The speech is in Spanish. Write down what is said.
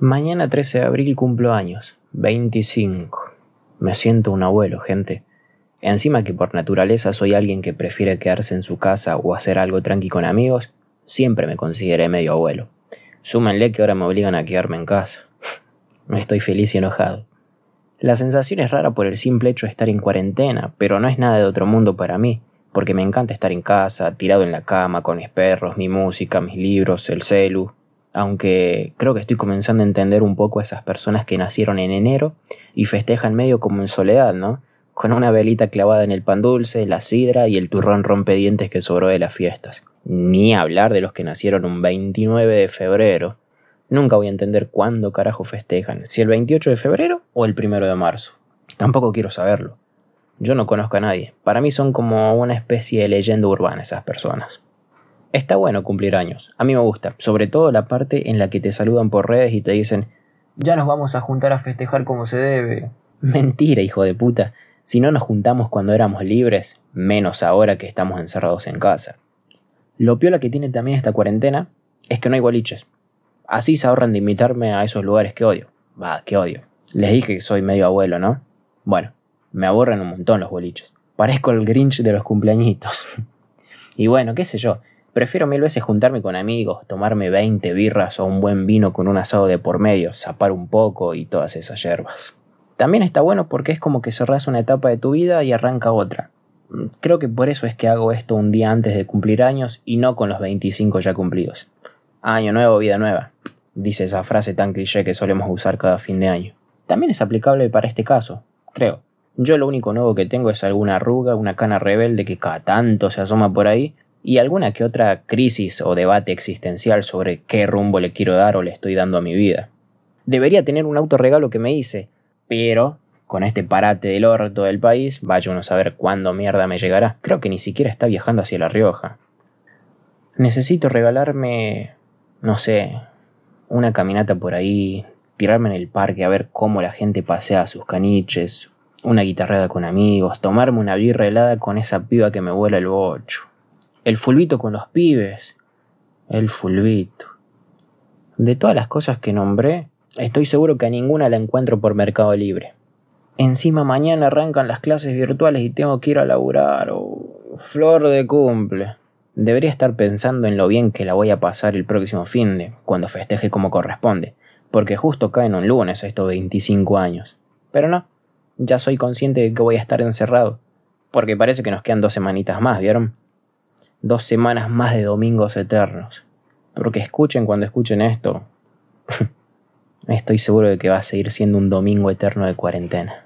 Mañana 13 de abril cumplo años, 25. Me siento un abuelo, gente. Encima que por naturaleza soy alguien que prefiere quedarse en su casa o hacer algo tranqui con amigos, siempre me consideré medio abuelo. Súmenle que ahora me obligan a quedarme en casa. Estoy feliz y enojado. La sensación es rara por el simple hecho de estar en cuarentena, pero no es nada de otro mundo para mí, porque me encanta estar en casa, tirado en la cama, con mis perros, mi música, mis libros, el celu. Aunque creo que estoy comenzando a entender un poco a esas personas que nacieron en enero y festejan medio como en soledad, ¿no? Con una velita clavada en el pan dulce, la sidra y el turrón rompedientes que sobró de las fiestas. Ni hablar de los que nacieron un 29 de febrero. Nunca voy a entender cuándo carajo festejan, si el 28 de febrero o el 1 de marzo. Tampoco quiero saberlo. Yo no conozco a nadie. Para mí son como una especie de leyenda urbana esas personas. Está bueno cumplir años. A mí me gusta. Sobre todo la parte en la que te saludan por redes y te dicen, ya nos vamos a juntar a festejar como se debe. Mentira, hijo de puta. Si no nos juntamos cuando éramos libres, menos ahora que estamos encerrados en casa. Lo piola que tiene también esta cuarentena es que no hay boliches. Así se ahorran de invitarme a esos lugares que odio. Va, que odio. Les dije que soy medio abuelo, ¿no? Bueno, me aburren un montón los boliches. Parezco el Grinch de los cumpleañitos. y bueno, qué sé yo. Prefiero mil veces juntarme con amigos, tomarme 20 birras o un buen vino con un asado de por medio, zapar un poco y todas esas hierbas. También está bueno porque es como que cerras una etapa de tu vida y arranca otra. Creo que por eso es que hago esto un día antes de cumplir años y no con los 25 ya cumplidos. Año nuevo, vida nueva, dice esa frase tan cliché que solemos usar cada fin de año. También es aplicable para este caso, creo. Yo lo único nuevo que tengo es alguna arruga, una cana rebelde que cada tanto se asoma por ahí y alguna que otra crisis o debate existencial sobre qué rumbo le quiero dar o le estoy dando a mi vida. Debería tener un autorregalo que me hice, pero con este parate del orto del país, vaya uno a saber cuándo mierda me llegará. Creo que ni siquiera está viajando hacia La Rioja. Necesito regalarme, no sé, una caminata por ahí, tirarme en el parque a ver cómo la gente pasea sus caniches, una guitarrada con amigos, tomarme una birra helada con esa piba que me vuela el bocho. El fulbito con los pibes. El fulbito. De todas las cosas que nombré, estoy seguro que a ninguna la encuentro por Mercado Libre. Encima mañana arrancan las clases virtuales y tengo que ir a laburar. Oh, flor de cumple. Debería estar pensando en lo bien que la voy a pasar el próximo fin de, cuando festeje como corresponde, porque justo caen un lunes estos 25 años. Pero no, ya soy consciente de que voy a estar encerrado. Porque parece que nos quedan dos semanitas más, ¿vieron? Dos semanas más de domingos eternos. Porque escuchen cuando escuchen esto. Estoy seguro de que va a seguir siendo un domingo eterno de cuarentena.